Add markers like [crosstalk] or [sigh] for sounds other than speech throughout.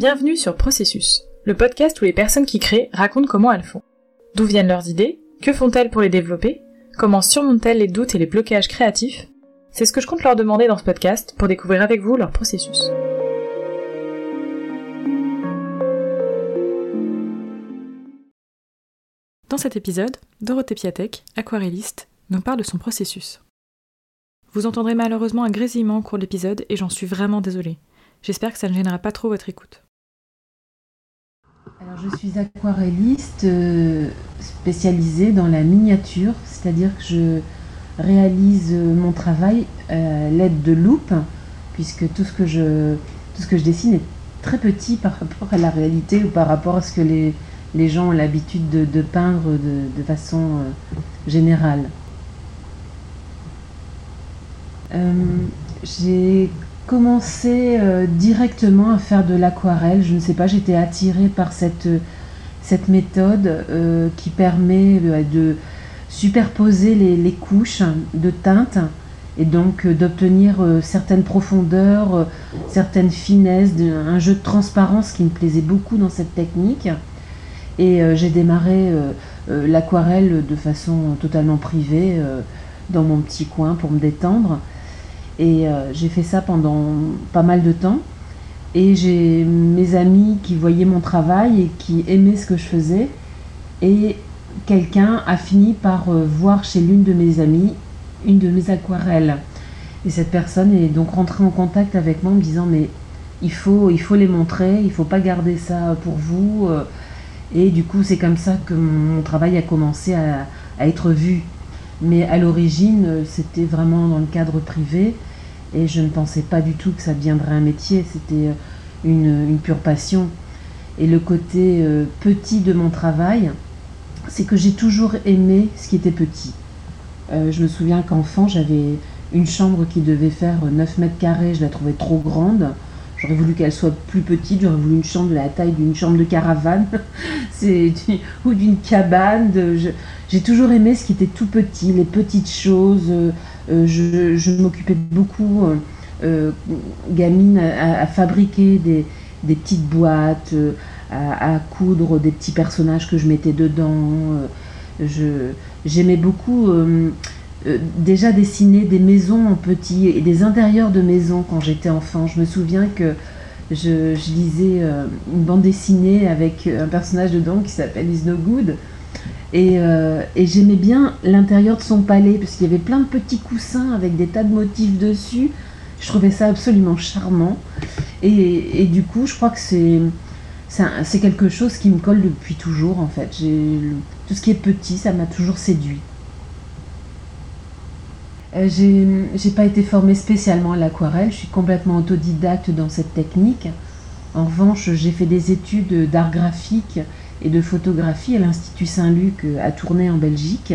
Bienvenue sur Processus, le podcast où les personnes qui créent racontent comment elles font. D'où viennent leurs idées Que font-elles pour les développer Comment surmontent-elles les doutes et les blocages créatifs? C'est ce que je compte leur demander dans ce podcast pour découvrir avec vous leur processus. Dans cet épisode, Dorothée Piatek, aquarelliste, nous parle de son processus. Vous entendrez malheureusement un grésillement au cours de l'épisode et j'en suis vraiment désolée. J'espère que ça ne gênera pas trop votre écoute. Alors, je suis aquarelliste euh, spécialisée dans la miniature, c'est-à-dire que je réalise mon travail à l'aide de loupes, puisque tout ce que je, tout ce que je dessine est très petit par rapport à la réalité ou par rapport à ce que les, les gens ont l'habitude de, peindre de, façon euh, générale. Euh, j'ai commencé euh, directement à faire de l'aquarelle. Je ne sais pas, j'étais attirée par cette, cette méthode euh, qui permet euh, de superposer les, couches de teintes et donc d'obtenir certaines profondeurs, certaines finesses, un jeu de transparence qui me plaisait beaucoup dans cette technique. Et j'ai démarré l'aquarelle de façon totalement privée dans mon petit coin pour me détendre. Et euh, j'ai fait ça pendant pas mal de temps. Et j'ai mes amis qui voyaient mon travail et qui aimaient ce que je faisais. Et quelqu'un a fini par euh, voir chez l'une de mes amies une de mes aquarelles. Et cette personne est donc rentrée en contact avec moi en me disant mais il faut, il faut les montrer, il ne faut pas garder ça pour vous. Euh. Et du coup c'est comme ça que mon travail a commencé à, à être vu. Mais à l'origine c'était vraiment dans le cadre privé. Et je ne pensais pas du tout que ça deviendrait un métier, c'était euh, une, pure passion. Et le côté euh, petit de mon travail, c'est que j'ai toujours aimé ce qui était petit. Euh, je me souviens qu'enfant, j'avais une chambre qui devait faire 9 mètres carrés, je la trouvais trop grande. J'aurais voulu qu'elle soit plus petite, j'aurais voulu une chambre de la taille d'une chambre de caravane [laughs] ou d'une cabane. J'ai toujours aimé ce qui était tout petit, les petites choses, euh, je, m'occupais beaucoup, euh, euh, gamine, à, fabriquer des, petites boîtes, à, coudre des petits personnages que je mettais dedans. J'aimais beaucoup déjà dessiner des maisons en petit et des intérieurs de maisons quand j'étais enfant. Je me souviens que je, lisais une bande dessinée avec un personnage dedans qui s'appelle Is No Good. Euh, et, j'aimais bien l'intérieur de son palais, parce qu'il y avait plein de petits coussins avec des tas de motifs dessus. Je trouvais ça absolument charmant. Et, du coup, je crois que c'est, quelque chose qui me colle depuis toujours, en fait. tout ce qui est petit, ça m'a toujours séduit. Euh, j'ai pas été formée spécialement à l'aquarelle, je suis complètement autodidacte dans cette technique. En revanche, j'ai fait des études d'art graphique et de photographie à l'Institut Saint-Luc euh, à Tournai en Belgique.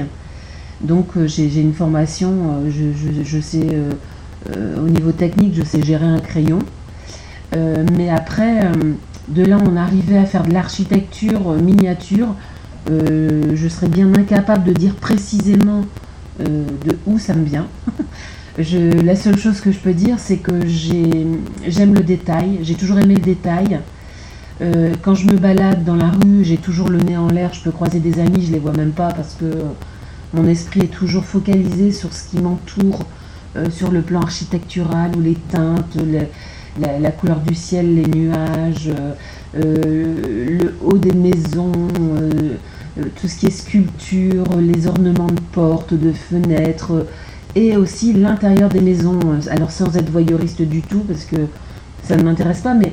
Donc euh, j'ai une formation, euh, je, sais, au niveau technique, je sais gérer un crayon. mais après, de là, on arrivait à faire de l'architecture miniature. je serais bien incapable de dire précisément de où ça me vient. [laughs] La seule chose que je peux dire, c'est que j'aime le détail, j'ai toujours aimé le détail. Euh, quand je me balade dans la rue, j'ai toujours le nez en l'air, je peux croiser des amis, je les vois même pas parce que mon esprit est toujours focalisé sur ce qui m'entoure, euh, sur le plan architectural ou les teintes, la, couleur du ciel, les nuages, euh, le haut des maisons, tout ce qui est sculpture, les ornements de portes, de fenêtres, et aussi l'intérieur des maisons. Alors sans être voyeuriste du tout parce que ça ne m'intéresse pas, mais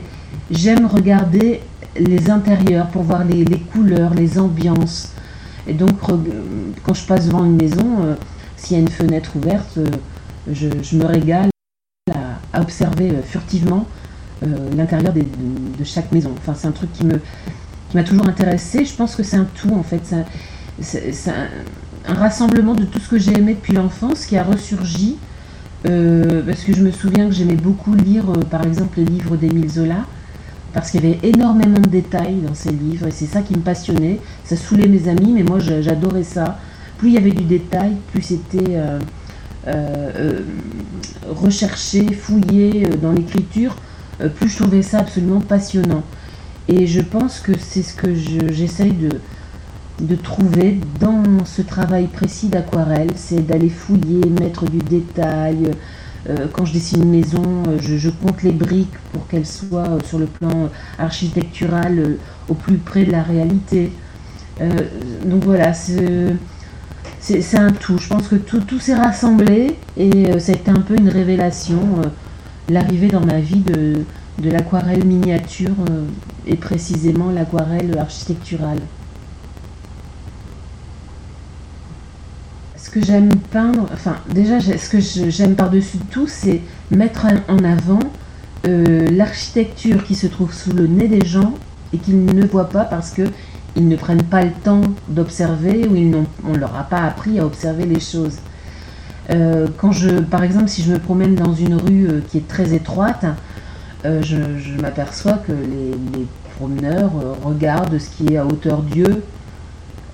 j'aime regarder les intérieurs pour voir les, couleurs, les ambiances. Et donc, quand je passe devant une maison, euh, s'il y a une fenêtre ouverte, euh, je, me régale à, observer euh, furtivement l'intérieur de, chaque maison. Enfin, c'est un truc qui me qui m'a toujours intéressé. Je pense que c'est un tout en fait. C'est un, un, rassemblement de tout ce que j'ai aimé depuis l'enfance qui a ressurgi. parce que je me souviens que j'aimais beaucoup lire, par exemple, les livres d'Émile Zola parce qu'il y avait énormément de détails dans ces livres et c'est ça qui me passionnait. Ça saoulait mes amis, mais moi j'adorais ça. Plus il y avait du détail, plus c'était euh, euh, rechercher, fouiller dans l'écriture, plus je trouvais ça absolument passionnant. Et je pense que c'est ce que j'essaye de trouver dans ce travail précis d'aquarelle, c'est d'aller fouiller, mettre du détail. Euh, quand je dessine une maison, euh, je, compte les briques pour qu'elles soient euh, sur le plan architectural au plus près de la réalité. donc voilà, c'est un tout. Je pense que tout, s'est rassemblé et ça a été un peu une révélation, l'arrivée dans ma vie de l'aquarelle miniature et précisément l'aquarelle architecturale. Ce que j'aime peindre, enfin déjà ce que j'aime par-dessus tout, c'est mettre en avant euh, l'architecture qui se trouve sous le nez des gens et qu'ils ne voient pas parce que ils ne prennent pas le temps d'observer ou on ne leur a pas appris à observer les choses. Euh, quand je, par exemple, si je me promène dans une rue euh, qui est très étroite, je, m'aperçois que les, les promeneurs regardent ce qui est à hauteur d'yeux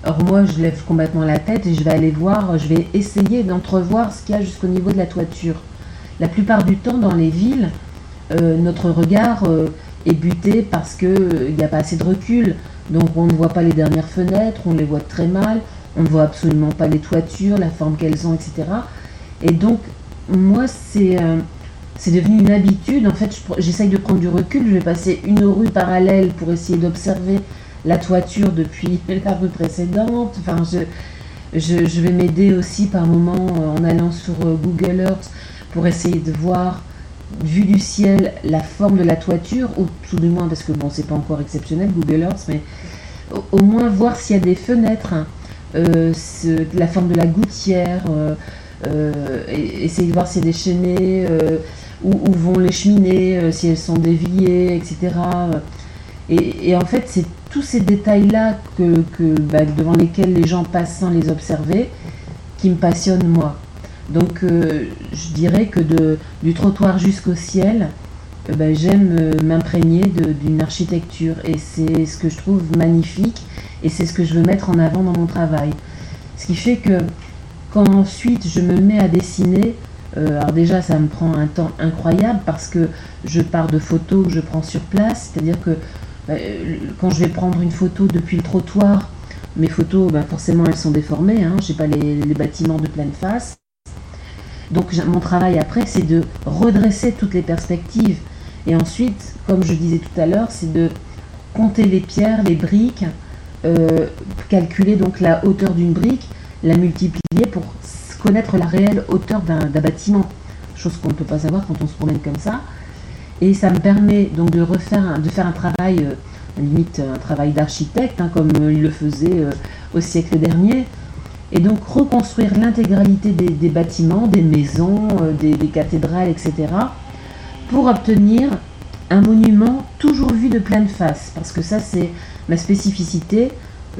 alors moi, je lève complètement la tête et je vais aller voir, je vais essayer d'entrevoir ce qu'il y a jusqu'au niveau de la toiture. La plupart du temps, dans les villes, euh, notre regard euh, est buté parce qu'il euh, n'y a pas assez de recul. Donc on ne voit pas les dernières fenêtres, on les voit très mal, on ne voit absolument pas les toitures, la forme qu'elles ont, etc. Et donc, moi, c'est c'est devenu une habitude. En fait, j'essaye de prendre du recul. Je vais passer une rue parallèle pour essayer d'observer la toiture depuis [laughs] la rue précédente. Enfin, je, je, vais m'aider aussi par moment euh, en allant sur euh, Google Earth pour essayer de voir, vu du ciel, la forme de la toiture, ou tout du moins, parce que bon, c'est pas encore exceptionnel Google Earth, mais au, moins voir s'il y a des fenêtres, hein. euh, la forme de la gouttière, essayer de voir s'il y a des cheminées, où, vont les cheminées, si elles sont déviées, etc. Et, en fait, c'est tous ces détails-là que, bah, devant lesquels les gens passent sans les observer qui me passionnent moi. Donc euh, je dirais que du trottoir jusqu'au ciel, euh, bah, j'aime euh, m'imprégner d'une architecture et c'est ce que je trouve magnifique et c'est ce que je veux mettre en avant dans mon travail. Ce qui fait que quand ensuite je me mets à dessiner, alors déjà ça me prend un temps incroyable parce que je pars de photos que je prends sur place, c'est-à-dire que quand je vais prendre une photo depuis le trottoir, mes photos, ben, forcément, elles sont déformées. Hein, je n'ai pas les, bâtiments de pleine face. Donc mon travail après, c'est de redresser toutes les perspectives. Et ensuite, comme je disais tout à l'heure, c'est de compter les pierres, les briques, euh, calculer donc la hauteur d'une brique, la multiplier pour connaître la réelle hauteur d'un bâtiment. Chose qu'on ne peut pas savoir quand on se promène comme ça. Et ça me permet donc de faire un travail, euh, limite un travail d'architecte, hein, comme il le faisait euh, au siècle dernier. Et donc reconstruire l'intégralité des, bâtiments, des maisons, euh, des, cathédrales, etc. pour obtenir un monument toujours vu de pleine face. Parce que ça, c'est ma spécificité.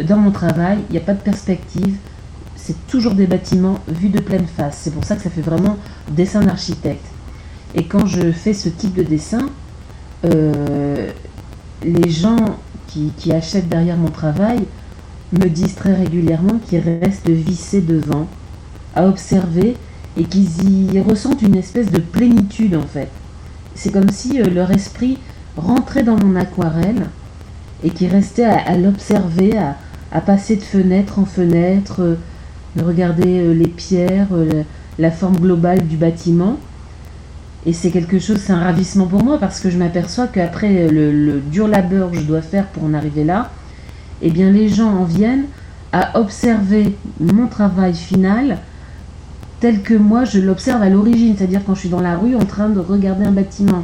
Dans mon travail, il n'y a pas de perspective. C'est toujours des bâtiments vus de pleine face. C'est pour ça que ça fait vraiment dessin d'architecte. Et quand je fais ce type de dessin, euh, les gens qui, achètent derrière mon travail me disent très régulièrement qu'ils restent vissés devant, à observer, et qu'ils y ressentent une espèce de plénitude en fait. C'est comme si euh, leur esprit rentrait dans mon aquarelle et qu'ils restaient à, l'observer, à, passer de fenêtre en fenêtre, euh, de regarder les pierres, la forme globale du bâtiment et c'est quelque chose, c'est un ravissement pour moi parce que je m'aperçois qu'après le, dur labeur que je dois faire pour en arriver là, eh bien les gens en viennent à observer mon travail final tel que moi je l'observe à l'origine, c'est-à-dire quand je suis dans la rue en train de regarder un bâtiment.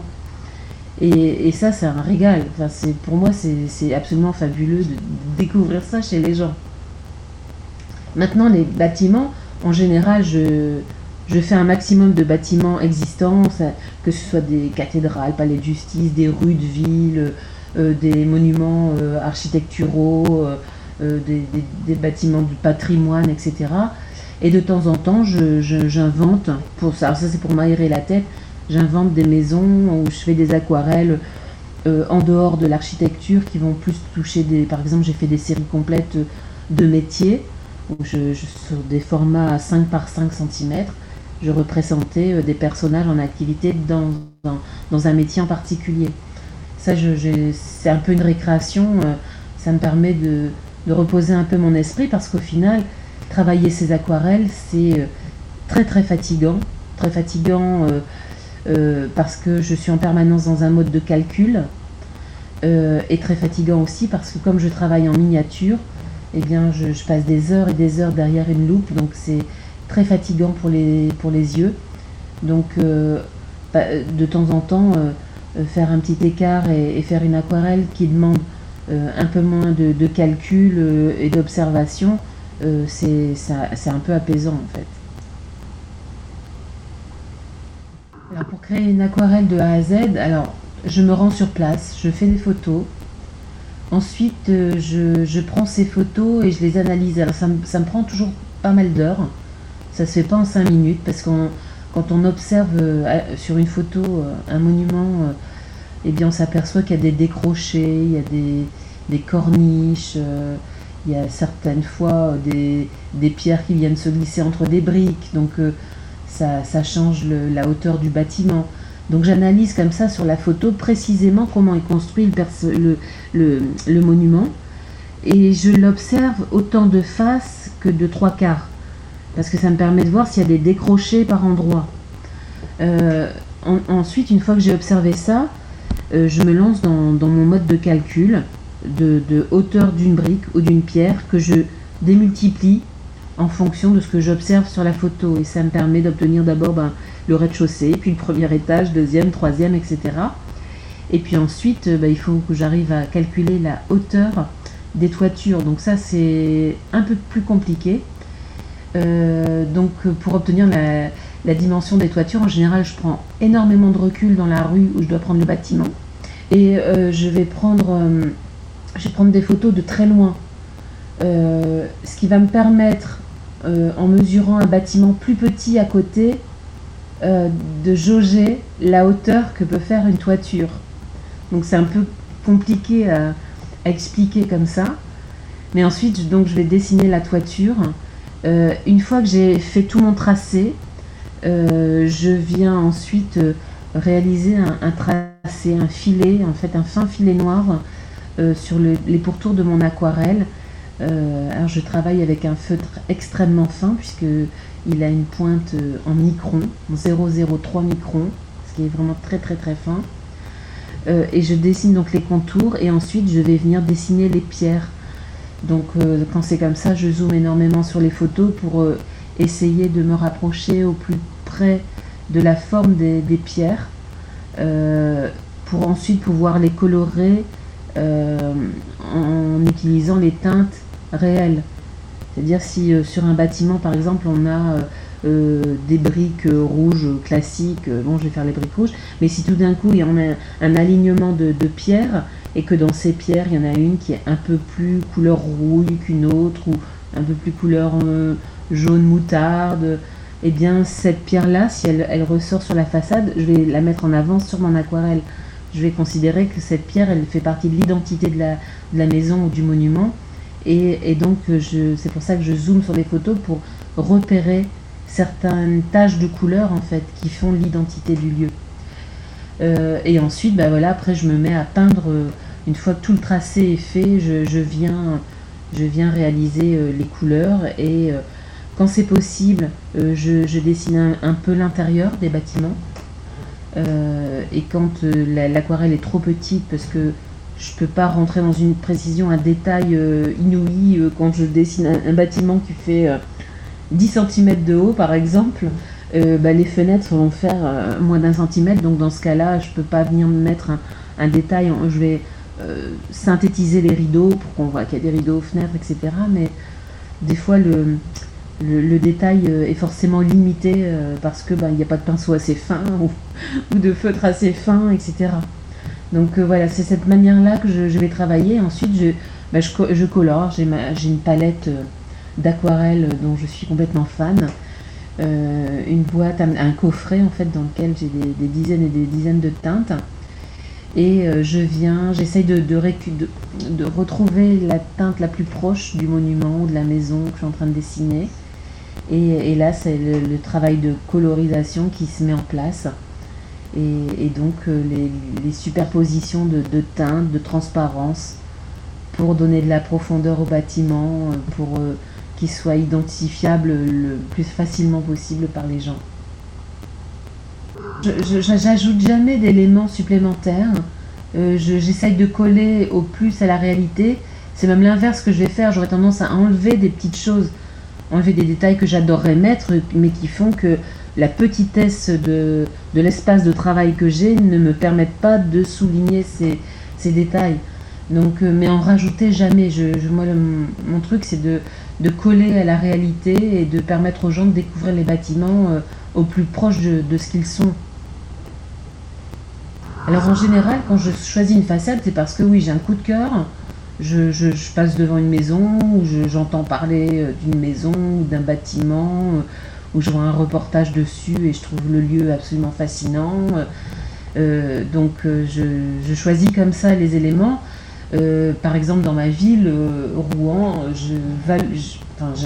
Et, ça, c'est un régal. Enfin, pour moi, c'est absolument fabuleux de découvrir ça chez les gens. Maintenant, les bâtiments, en général, je, je fais un maximum de bâtiments existants, que ce soit des cathédrales, palais de justice, des rues de ville, euh, des monuments euh, architecturaux, euh, des, bâtiments du patrimoine, etc. Et de temps en temps, j'invente, pour ça, ça c'est pour m'aérer la tête, j'invente des maisons où je fais des aquarelles en dehors de l'architecture qui vont plus toucher des. Par exemple, j'ai fait des séries complètes de métiers, sur des formats à 5 par 5 cm je représentais des personnages en activité dans, dans, un métier en particulier. Ça, c'est un peu une récréation, ça me permet de, de reposer un peu mon esprit parce qu'au final, travailler ces aquarelles, c'est très très fatigant. Très fatigant parce que je suis en permanence dans un mode de calcul et très fatigant aussi parce que comme je travaille en miniature, eh bien, je, passe des heures et des heures derrière une loupe, donc c'est très fatigant pour les, pour les yeux. Donc, euh, de temps en temps, euh, faire un petit écart et, faire une aquarelle qui demande euh, un peu moins de, calcul et d'observation, c'est un peu apaisant en fait. Alors, pour créer une aquarelle de A à Z, alors je me rends sur place, je fais des photos, Ensuite, euh, je, prends ces photos et je les analyse. Alors, ça, me prend toujours pas mal d'heures. Ça se fait pas en 5 minutes parce que quand on observe euh, sur une photo euh, un monument, eh bien, on s'aperçoit qu'il y a des décrochés, il y a des, corniches, il y a certaines fois des, pierres qui viennent se glisser entre des briques. Donc, ça, change la hauteur du bâtiment. Donc j'analyse comme ça sur la photo précisément comment est construit le, monument et je l'observe autant de face que de trois quarts parce que ça me permet de voir s'il y a des décrochés par endroit. Euh, ensuite, une fois que j'ai observé ça, euh, je me lance dans, mon mode de calcul de, hauteur d'une brique ou d'une pierre que je démultiplie en fonction de ce que j'observe sur la photo et ça me permet d'obtenir d'abord ben, le rez-de-chaussée, puis le premier étage, deuxième, troisième, etc. Et puis ensuite, bah, il faut que j'arrive à calculer la hauteur des toitures. Donc ça, c'est un peu plus compliqué. Euh, donc pour obtenir la, dimension des toitures, en général, je prends énormément de recul dans la rue où je dois prendre le bâtiment. Et euh, je, vais prendre, euh, je vais prendre des photos de très loin. ce qui va me permettre, en mesurant un bâtiment plus petit à côté, de jauger la hauteur que peut faire une toiture. Donc c'est un peu compliqué à, expliquer comme ça. Mais ensuite, donc, je vais dessiner la toiture. Euh, une fois que j'ai fait tout mon tracé, euh, je viens ensuite réaliser un, tracé, un filet, en fait un fin filet noir sur les pourtours de mon aquarelle. alors je travaille avec un feutre extrêmement fin puisque il a une pointe euh, en micron, 0,03 micron, ce qui est vraiment très très très fin. Euh, et je dessine donc les contours et ensuite je vais venir dessiner les pierres. Donc euh, quand c'est comme ça, je zoome énormément sur les photos pour essayer de me rapprocher au plus près de la forme des, pierres pour ensuite pouvoir les colorer en utilisant les teintes réelles. C'est-à-dire si euh, sur un bâtiment, par exemple, on a euh, euh, des briques rouges classiques, bon, je vais faire les briques rouges, mais si tout d'un coup, il y a un, alignement de, pierres, et que dans ces pierres, il y en a une qui est un peu plus couleur rouille qu'une autre, ou un peu plus couleur jaune moutarde, et eh bien cette pierre-là, si elle, ressort sur la façade, je vais la mettre en avant sur mon aquarelle. Je vais considérer que cette pierre, elle fait partie de l'identité de la maison ou du monument, et, donc, c'est pour ça que je zoome sur les photos pour repérer certaines taches de couleur en fait qui font l'identité du lieu. Euh, et ensuite, bah voilà, après je me mets à peindre. Euh, une fois tout le tracé est fait, je, viens, je viens réaliser euh, les couleurs et quand c'est possible, je, dessine un, peu l'intérieur des bâtiments. et quand l'aquarelle est trop petite parce que je ne peux pas rentrer dans une précision, un détail euh, inouï euh, quand je dessine un, bâtiment qui fait 10 euh, cm de haut, par exemple. Bah, les fenêtres vont faire moins d'un centimètre, donc dans ce cas-là, je ne peux pas venir me mettre un, détail. Je vais synthétiser les rideaux pour qu'on voit qu'il y a des rideaux aux fenêtres, etc. Mais des fois, le, détail est forcément limité parce que bah, il n'y a pas de pinceau assez fin [laughs] ou, de feutre assez fin, etc. Donc euh, voilà, c'est cette manière-là que je, vais travailler. Ensuite, je, je, colore. J'ai une palette euh, d'aquarelle dont je suis complètement fan. Euh, une boîte, un, coffret en fait dans lequel j'ai des, dizaines et des dizaines de teintes. Et je viens, j'essaye de, retrouver la teinte la plus proche du monument ou de la maison que je suis en train de dessiner. Et, là, c'est le, travail de colorisation qui se met en place. Et, donc les, superpositions de, de, teintes, de transparence, pour donner de la profondeur au bâtiment, pour qu'il soit identifiable le plus facilement possible par les gens. J'ajoute jamais d'éléments supplémentaires. Euh, j'essaye de coller au plus à la réalité. C'est même l'inverse que je vais faire. J'aurais tendance à enlever des petites choses, enlever des détails que j'adorerais mettre, mais qui font que la petitesse de, l'espace de travail que j'ai ne me permettent pas de souligner ces, détails. Donc, euh, mais en rajouter jamais. Je, moi, mon truc, c'est de, coller à la réalité et de permettre aux gens de découvrir les bâtiments euh, au plus proche de ce qu'ils sont. Alors en général, quand je choisis une façade, c'est parce que oui, j'ai un coup de cœur. Je, je, passe devant une maison, ou j'entends parler euh, d'une maison ou d'un bâtiment, où je vois un reportage dessus et je trouve le lieu absolument fascinant. donc je, choisis comme ça les éléments. Euh, par exemple, dans ma ville, euh, Rouen,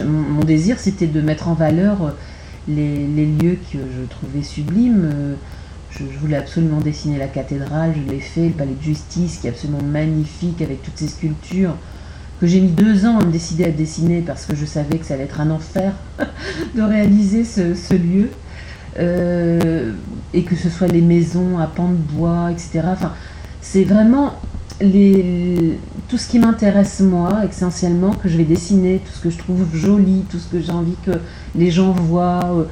mon désir c'était de mettre en valeur euh, les, lieux que je trouvais sublimes. Je, voulais absolument dessiner la cathédrale, je l'ai fait, le palais de justice qui est absolument magnifique avec toutes ces sculptures que j'ai mis deux ans à me décider à dessiner parce que je savais que ça allait être un enfer [laughs] de réaliser ce, lieu. et que ce soit les maisons à pans de bois, etc. C'est vraiment tout ce qui m'intéresse moi, essentiellement, que je vais dessiner, tout ce que je trouve joli, tout ce que j'ai envie que les gens voient. Euh,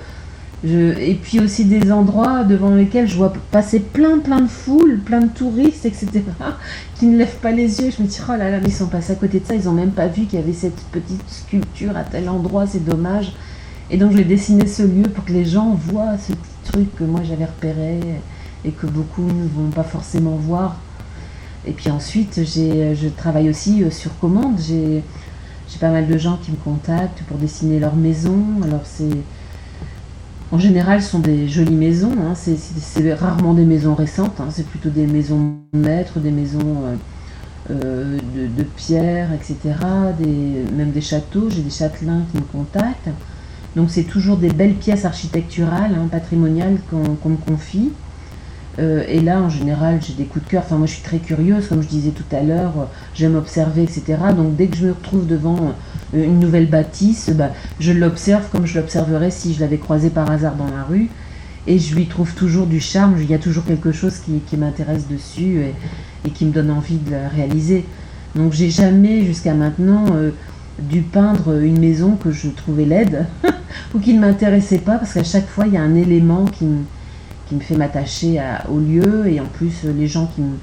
et puis aussi des endroits devant lesquels je vois passer plein plein de foules, plein de touristes, etc., [laughs] qui ne lèvent pas les yeux. Je me dis, oh là là, ils sont passés à côté de ça, ils n'ont même pas vu qu'il y avait cette petite sculpture à tel endroit, c'est dommage. Et donc je vais dessiner ce lieu pour que les gens voient ce petit truc que moi j'avais repéré et que beaucoup ne vont pas forcément voir et puis ensuite, je travaille aussi euh, sur commande. J'ai pas mal de gens qui me contactent pour dessiner leur maison. Alors c'est en général, ce sont des jolies maisons. Hein. C'est rarement des maisons récentes. Hein. C'est plutôt des maisons maîtres, des maisons euh, euh, de, pierre, etc. Même des châteaux. J'ai des châtelains qui me contactent. Donc c'est toujours des belles pièces architecturales, hein, patrimoniales qu'on me confie. Euh, et là, en général, j'ai des coups de cœur. Enfin, moi, je suis très curieuse, comme je disais tout à l'heure. Euh, j'aime observer, etc. Donc, dès que je me retrouve devant euh, une nouvelle bâtisse, bah, je l'observe comme je l'observerais si je l'avais croisée par hasard dans la rue. Et je lui trouve toujours du charme. Il y a toujours quelque chose qui, m'intéresse dessus et, qui me donne envie de la réaliser. Donc, j'ai jamais, jusqu'à maintenant, dû peindre une maison que je trouvais laide [laughs] ou qui ne m'intéressait pas, parce qu'à chaque fois, il y a un élément qui me qui me fait m'attacher au lieu. Et en plus, les gens qui me,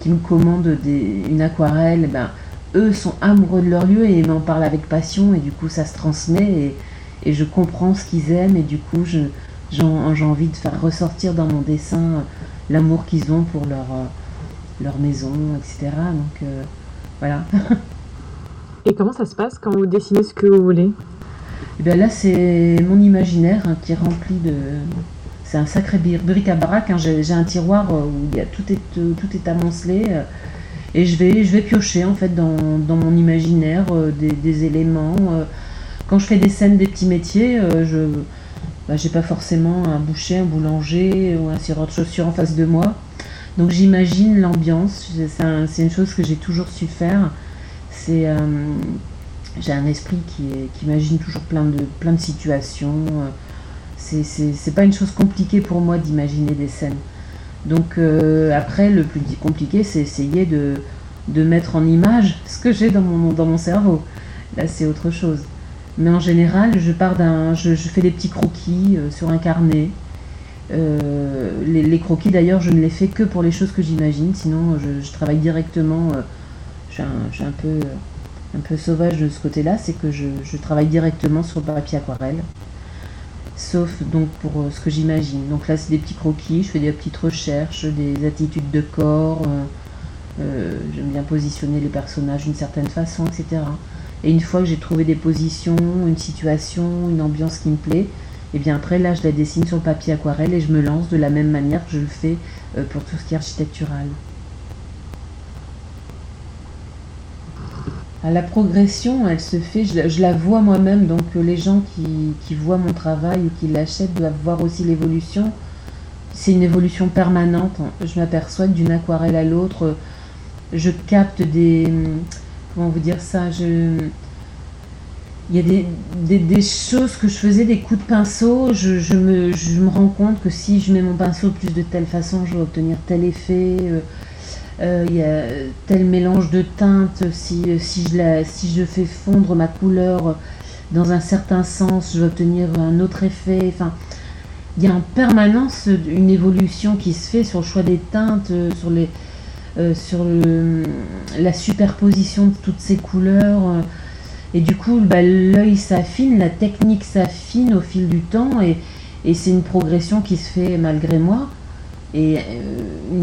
qui me commandent des, une aquarelle, eh ben, eux sont amoureux de leur lieu et m'en parlent avec passion. Et du coup, ça se transmet et, et je comprends ce qu'ils aiment. Et du coup, j'ai envie de faire ressortir dans mon dessin l'amour qu'ils ont pour leur, leur maison, etc. Donc euh, voilà. [laughs] et comment ça se passe quand vous dessinez ce que vous voulez? Et eh bien Là, c'est mon imaginaire hein, qui est rempli de c'est un sacré bric-à-brac. Hein. J'ai un tiroir euh, où y a, tout, est, euh, tout est amoncelé. Euh, et je vais, je vais piocher en fait dans, mon imaginaire des, éléments. Quand je fais des scènes des petits métiers, je bah, j'ai pas forcément un boucher, un boulanger ou un cireur de chaussures en face de moi. Donc j'imagine l'ambiance. C'est une chose que j'ai toujours su faire. J'ai un esprit qui, qui, imagine toujours plein de, plein de situations c'est pas une chose compliquée pour moi d'imaginer des scènes. Donc euh, après, le plus compliqué, c'est essayer de, de, mettre en image [laughs] ce que j'ai dans mon, dans mon cerveau. Là, c'est autre chose. Mais en général, je pars d'un, je, fais des petits croquis euh, sur un carnet. Euh, les, croquis, d'ailleurs, je ne les fais que pour les choses que j'imagine. Sinon, je, travaille directement. je suis, un, peu, un peu sauvage de ce côté-là, c'est que je, je travaille directement sur le papier aquarelle sauf donc pour euh, ce que j'imagine. Donc là, c'est des petits croquis, je fais des petites recherches, des attitudes de corps, euh, euh, j'aime bien positionner les personnages d'une certaine façon, etc. Et une fois que j'ai trouvé des positions, une situation, une ambiance qui me plaît, et eh bien après là, je la dessine sur le papier aquarelle et je me lance de la même manière que je le fais pour tout ce qui est architectural. La progression, elle se fait, je, la vois moi-même, donc les gens qui, voient mon travail ou qui l'achètent doivent voir aussi l'évolution. C'est une évolution permanente. Je m'aperçois d'une aquarelle à l'autre, je capte des. Comment vous dire ça je, Il y a des, choses que je faisais, des coups de pinceau. Je, me, rends compte que si je mets mon pinceau plus de telle façon, je vais obtenir tel effet. Euh, euh, il y a tel mélange de teintes, si, si, je si je fais fondre ma couleur dans un certain sens, je vais obtenir un autre effet. Enfin, il y a en permanence une évolution qui se fait sur le choix des teintes, sur, les, euh, sur la superposition de toutes ces couleurs. Et du coup, bah, l'œil s'affine, la technique s'affine au fil du temps, et, et c'est une progression qui se fait malgré moi et euh,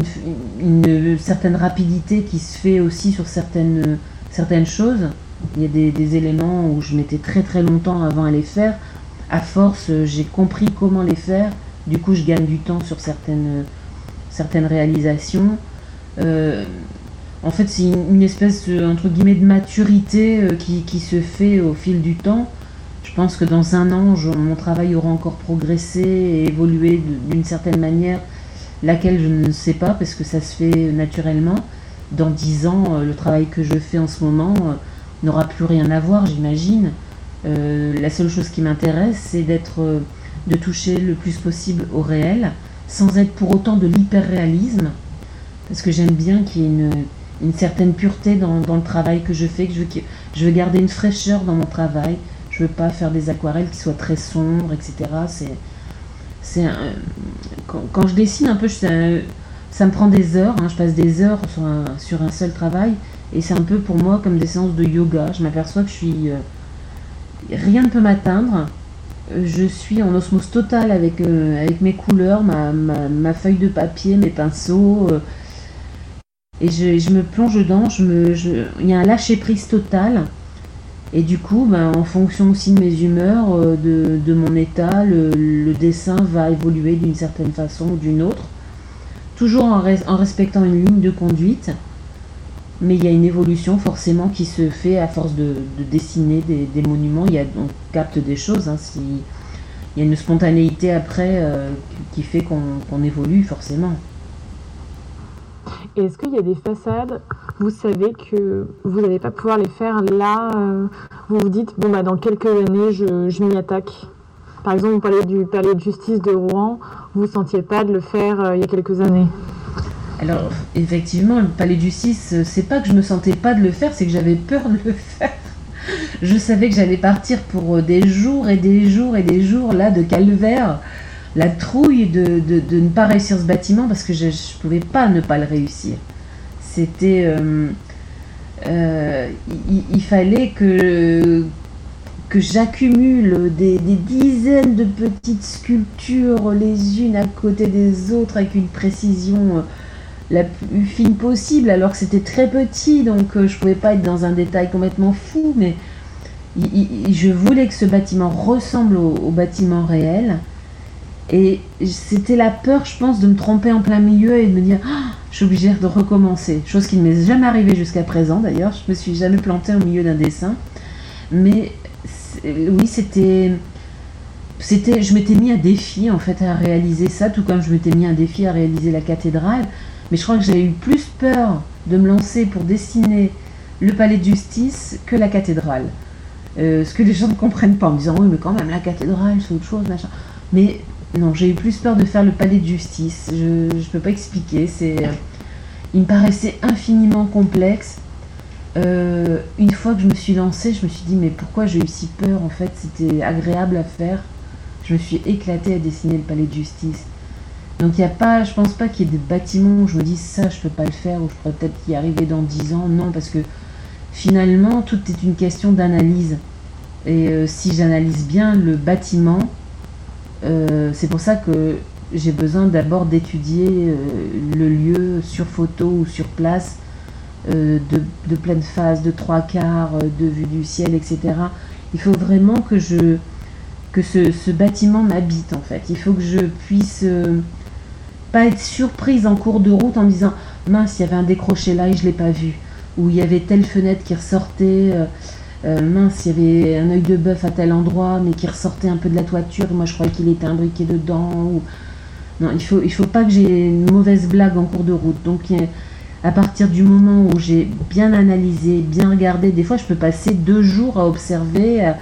une, certaine rapidité qui se fait aussi sur certaines, certaines choses. Il y a des, éléments où je mettais très très longtemps avant à les faire. À force, j'ai compris comment les faire. Du coup, je gagne du temps sur certaines, certaines réalisations. Euh, en fait, c'est une, espèce entre guillemets de maturité euh, qui, qui, se fait au fil du temps. Je pense que dans un an, mon travail aura encore progressé et évolué d'une certaine manière laquelle je ne sais pas parce que ça se fait naturellement. Dans dix ans, euh, le travail que je fais en ce moment euh, n'aura plus rien à voir, j'imagine. Euh, la seule chose qui m'intéresse, c'est d'être, de toucher le plus possible au réel, sans être pour autant de l'hyper-réalisme, parce que j'aime bien qu'il y ait une, certaine pureté dans, le travail que je fais, que je veux, je veux garder une fraîcheur dans mon travail. Je veux pas faire des aquarelles qui soient très sombres, etc. C'est, c'est quand, je dessine un peu, ça, me prend des heures. Hein. je passe des heures sur un, sur un seul travail. Et c'est un peu pour moi comme des séances de yoga. Je m'aperçois que je suis. Euh, rien ne peut m'atteindre. Je suis en osmose totale avec, euh, avec mes couleurs, ma, ma, feuille de papier, mes pinceaux. Euh, et je, je, me plonge dedans. Je me, il y a un lâcher prise total. Et du coup, ben, en fonction aussi de mes humeurs, euh, de, mon état, le, dessin va évoluer d'une certaine façon ou d'une autre. Toujours en, respectant une ligne de conduite. Mais il y a une évolution forcément qui se fait à force de, dessiner des, monuments. Il y a, on capte des choses. Hein, il y a une spontanéité après euh, qui fait qu'on évolue forcément. Est-ce qu'il y a des façades, vous savez que vous n'allez pas pouvoir les faire là euh, Vous vous dites, bon, bah, dans quelques années, je, m'y attaque. Par exemple, vous parlez du palais de justice de Rouen, vous ne sentiez pas de le faire euh, il y a quelques années Alors, effectivement, le palais de justice, euh, c'est pas que je me sentais pas de le faire, c'est que j'avais peur de le [laughs] faire. Je savais que j'allais partir pour des jours et des jours et des jours là de calvaire la trouille de, ne pas réussir ce bâtiment parce que je ne pouvais pas ne pas le réussir. C'était. Euh, euh, il, fallait que, j'accumule des, dizaines de petites sculptures les unes à côté des autres avec une précision euh, la plus fine possible alors que c'était très petit donc je ne pouvais pas être dans un détail complètement fou mais je voulais que ce bâtiment ressemble au bâtiment réel et c'était la peur, je pense, de me tromper en plein milieu et de me dire ah, je suis obligée de recommencer. Chose qui ne m'est jamais arrivée jusqu'à présent d'ailleurs. Je me suis jamais plantée au milieu d'un dessin. Mais oui, c'était. C'était, je m'étais mis un défi en fait à réaliser ça, tout comme je m'étais mis un défi à réaliser la cathédrale. Mais je crois que j'ai eu plus peur de me lancer pour dessiner le palais de justice que la cathédrale. Euh, ce que les gens ne comprennent pas en me disant oui mais quand même la cathédrale c'est autre chose machin. Mais non, j'ai eu plus peur de faire le palais de justice. Je ne peux pas expliquer. C'est, euh, il me paraissait infiniment complexe. Euh, une fois que je me suis lancée, je me suis dit mais pourquoi j'ai eu si peur en fait? C'était agréable à faire. Je me suis éclatée à dessiner le palais de justice. Donc il y a pas, je pense pas qu'il y ait des bâtiments où je me dis ça je peux pas le faire ou je pourrais peut-être y arriver dans 10 ans. Non parce que finalement tout est une question d'analyse. Et euh, si j'analyse bien le bâtiment, c'est pour ça que j'ai besoin d'abord d'étudier euh, le lieu sur photo ou sur place, euh, de, pleine phase, de trois quarts, de vue du ciel, etc. Il faut vraiment que, je, que ce, bâtiment m'habite en fait. Il faut que je puisse pas être surprise en cours de route en me disant mince, il y avait un décroché là et je ne l'ai pas vu. où il y avait telle fenêtre qui ressortait. Mince, il y avait un œil de bœuf à tel endroit, mais qui ressortait un peu de la toiture. Moi, je croyais qu'il était imbriqué dedans. Non, il faut, il faut pas que j'ai une mauvaise blague en cours de route. Donc, à partir du moment où j'ai bien analysé, bien regardé, des fois, je peux passer deux jours à observer, à,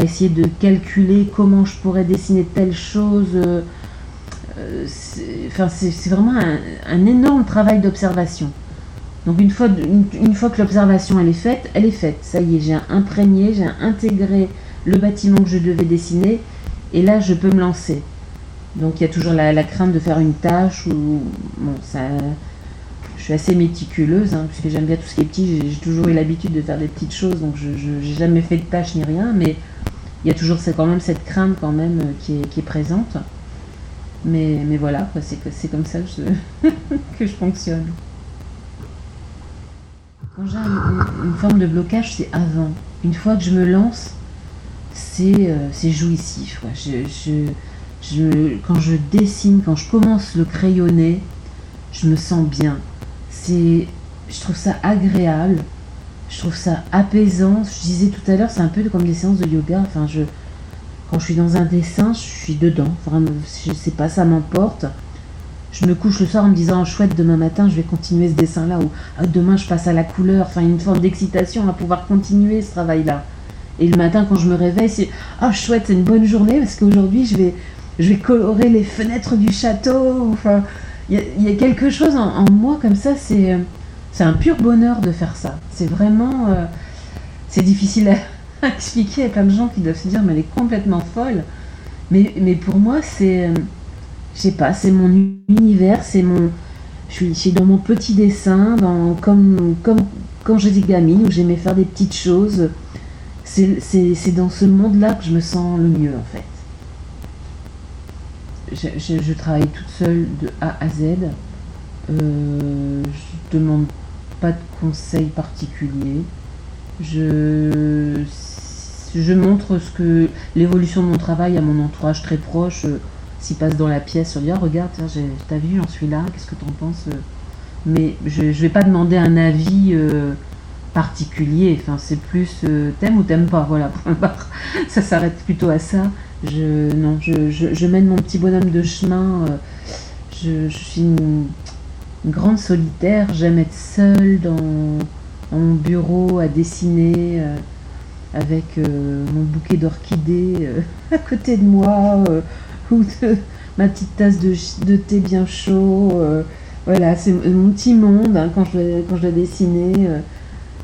essayer de calculer comment je pourrais dessiner telle chose. Euh, enfin, c'est vraiment un, énorme travail d'observation. Donc une fois, une, fois que l'observation elle est faite, elle est faite. Ça y est, j'ai imprégné, j'ai intégré le bâtiment que je devais dessiner, et là je peux me lancer. Donc il y a toujours la, crainte de faire une tâche ou bon ça. Je suis assez méticuleuse hein, puisque j'aime bien tout ce qui est petit. J'ai toujours eu l'habitude de faire des petites choses, donc je n'ai jamais fait de tâche ni rien, mais il y a toujours quand même cette crainte quand même euh, qui est, qui est présente. Mais, mais voilà, c'est comme ça que je, [laughs] que je fonctionne. Quand j'ai une, forme de blocage, c'est avant. Une fois que je me lance, c'est euh, jouissif. Quand je dessine, quand je commence le crayonner, je me sens bien. Je trouve ça agréable. Je trouve ça apaisant. Je disais tout à l'heure, c'est un peu comme des séances de yoga. Enfin, je, quand je suis dans un dessin, je suis dedans. Vraiment, je sais pas, ça m'emporte. Je me couche le soir en me disant, chouette, demain matin, je vais continuer ce dessin-là. Ou ah, demain, je passe à la couleur. Enfin, une forme d'excitation à pouvoir continuer ce travail-là. Et le matin, quand je me réveille, c'est ah chouette, c'est une bonne journée parce qu'aujourd'hui, je vais, je vais colorer les fenêtres du château. Enfin, il y, a quelque chose en, moi comme ça. C'est, c'est un pur bonheur de faire ça. C'est vraiment, euh, c'est difficile [laughs] à, expliquer à plein de gens qui doivent se dire mais elle est complètement folle. Mais, mais pour moi, c'est, euh, je sais pas, c'est mon univers, c'est mon, je suis, dans mon petit dessin, dans, comme, comme quand j'étais gamine où j'aimais faire des petites choses. C'est, dans ce monde-là que je me sens le mieux en fait. Je, je, travaille toute seule de A à Z. Euh, je demande pas de conseils particuliers. Je je montre ce que l'évolution de mon travail à mon entourage très proche, euh, s'il passe dans la pièce, je dis ah, regarde, t'as vu, j'en suis là, qu'est-ce que t'en penses euh Mais je ne vais pas demander un avis euh, particulier, enfin c'est plus t'aimes ou t'aimes pas, voilà, [laughs] ça s'arrête plutôt à ça. Je, non, je, mène mon petit bonhomme de chemin, je, suis une, grande solitaire, j'aime être seule dans, mon bureau à dessiner avec euh, mon bouquet d'orchidées euh, [laughs] à côté de moi, euh, [laughs] ma petite tasse de, thé bien chaud. voilà, c'est mon petit monde hein, quand, je, quand je dois dessiner.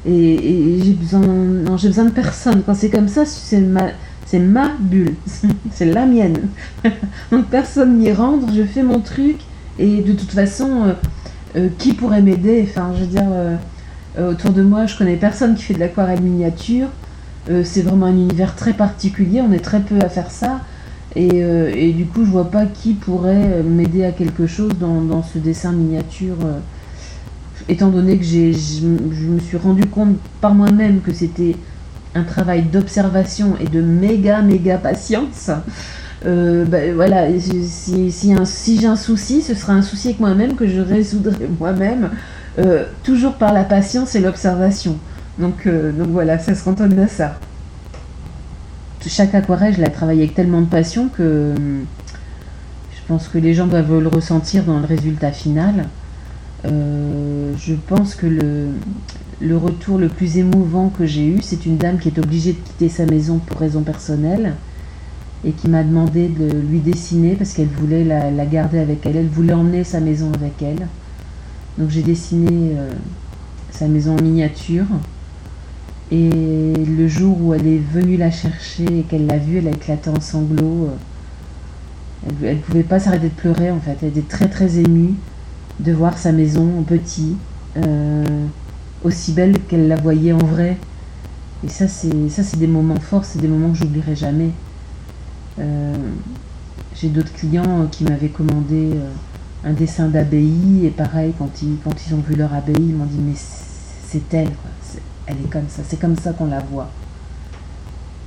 et, j'ai besoin, non, j'ai besoin de personne. Quand c'est comme ça, c'est ma, c'est ma bulle, [laughs] c'est la mienne. [laughs] Donc personne n'y rentre, je fais mon truc. Et de toute façon, qui pourrait m'aider? Enfin, je veux dire, autour de moi, je connais personne qui fait de l'aquarelle miniature. Euh, c'est vraiment un univers très particulier, on est très peu à faire ça. Et, euh, du coup, je vois pas qui pourrait m'aider à quelque chose dans, ce dessin miniature. Euh, étant donné que je me suis rendu compte par moi-même que c'était un travail d'observation et de méga méga patience. Ben voilà, si, j'ai un souci, ce sera un souci avec moi-même que je résoudrai [laughs] moi-même, toujours par la patience et l'observation. Donc, euh, donc voilà, ça se cantonne à ça. Chaque aquarelle, je l'ai travaillé avec tellement de passion que euh, je pense que les gens doivent le ressentir dans le résultat final. Euh, je pense que le, le, retour le plus émouvant que j'ai eu, c'est une dame qui est obligée de quitter sa maison pour raison personnelle et qui m'a demandé de lui dessiner parce qu'elle voulait la, garder avec elle, elle voulait emmener sa maison avec elle. Donc j'ai dessiné sa maison en miniature et le jour où elle est venue la chercher et qu'elle l'a vue, elle a éclaté en sanglots. Elle ne pouvait pas s'arrêter de pleurer en fait. Elle était très très émue de voir sa maison en petit, euh, aussi belle qu'elle la voyait en vrai. Et ça, c'est ça, c'est des moments forts, c'est des moments que j'oublierai jamais. Euh, j'ai d'autres clients qui m'avaient commandé euh, un dessin d'abbaye et pareil, quand ils, quand ils ont vu leur abbaye, ils m'ont dit mais c'est elle, quoi elle est comme ça, c'est comme ça qu'on la voit.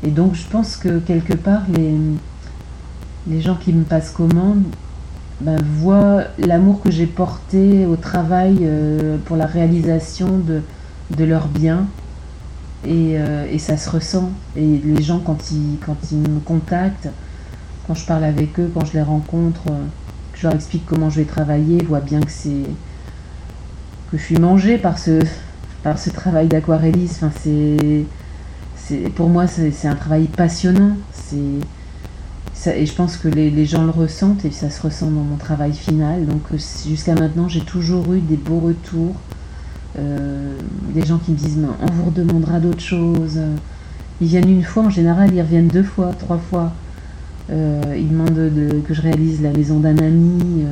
Et donc je pense que quelque part, les, gens qui me passent commande ben, voient l'amour que j'ai porté au travail euh, pour la réalisation de, de leur bien. Et, et, ça se ressent. Et les gens, quand ils, me contactent, quand je parle avec eux, quand je les rencontre, que je leur explique comment je vais travailler, voient bien que c'est que je suis mangée par ce, par ce travail d'aquarelliste. C'est, pour moi, c'est, un travail passionnant. Et je pense que les, gens le ressentent et ça se ressent dans mon travail final. Donc jusqu'à maintenant, j'ai toujours eu des beaux retours. Euh, des gens qui me disent on vous redemandera d'autres choses. Ils viennent une fois, en général, ils reviennent deux fois, trois fois. Euh, ils demandent de, que je réalise la maison d'un ami, euh,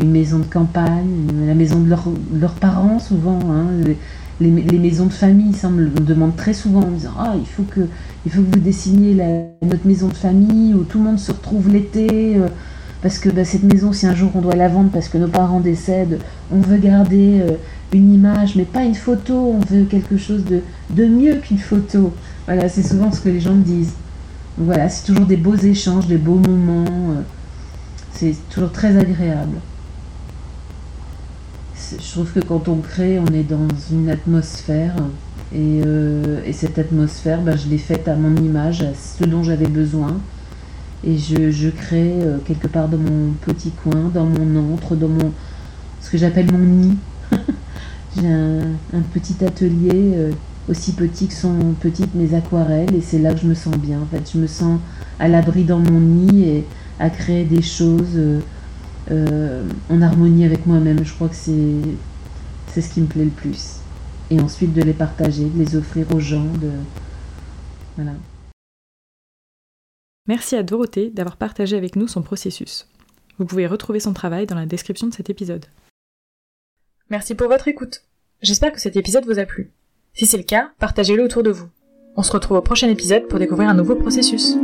une maison de campagne, la maison de, leurs parents souvent. Hein, les, maisons de famille, ça me demande très souvent en me disant Ah, il faut que, il faut que vous dessiniez notre maison de famille où tout le monde se retrouve l'été. Euh, parce que bah, cette maison, si un jour on doit la vendre parce que nos parents décèdent, on veut garder une image, mais pas une photo, on veut quelque chose de, de mieux qu'une photo. Voilà, c'est souvent ce que les gens me disent voilà, c'est toujours des beaux échanges, des beaux moments. Euh, c'est toujours très agréable. Je trouve que quand on crée, on est dans une atmosphère. Et, euh, cette atmosphère, ben, je l'ai faite à mon image, à ce dont j'avais besoin. Et je, crée euh, quelque part dans mon petit coin, dans mon antre, dans mon ce que j'appelle mon nid. [laughs] J'ai un, petit atelier aussi petit que sont petites mes aquarelles et c'est là que je me sens bien. En fait, je me sens à l'abri dans mon nid et à créer des choses euh, en harmonie avec moi-même. Je crois que c'est c'est ce qui me plaît le plus. Et ensuite de les partager, de les offrir aux gens. De... Voilà. Merci à Dorothée d'avoir partagé avec nous son processus. Vous pouvez retrouver son travail dans la description de cet épisode. Merci pour votre écoute. J'espère que cet épisode vous a plu. Si c'est le cas, partagez-le autour de vous. On se retrouve au prochain épisode pour découvrir un nouveau processus.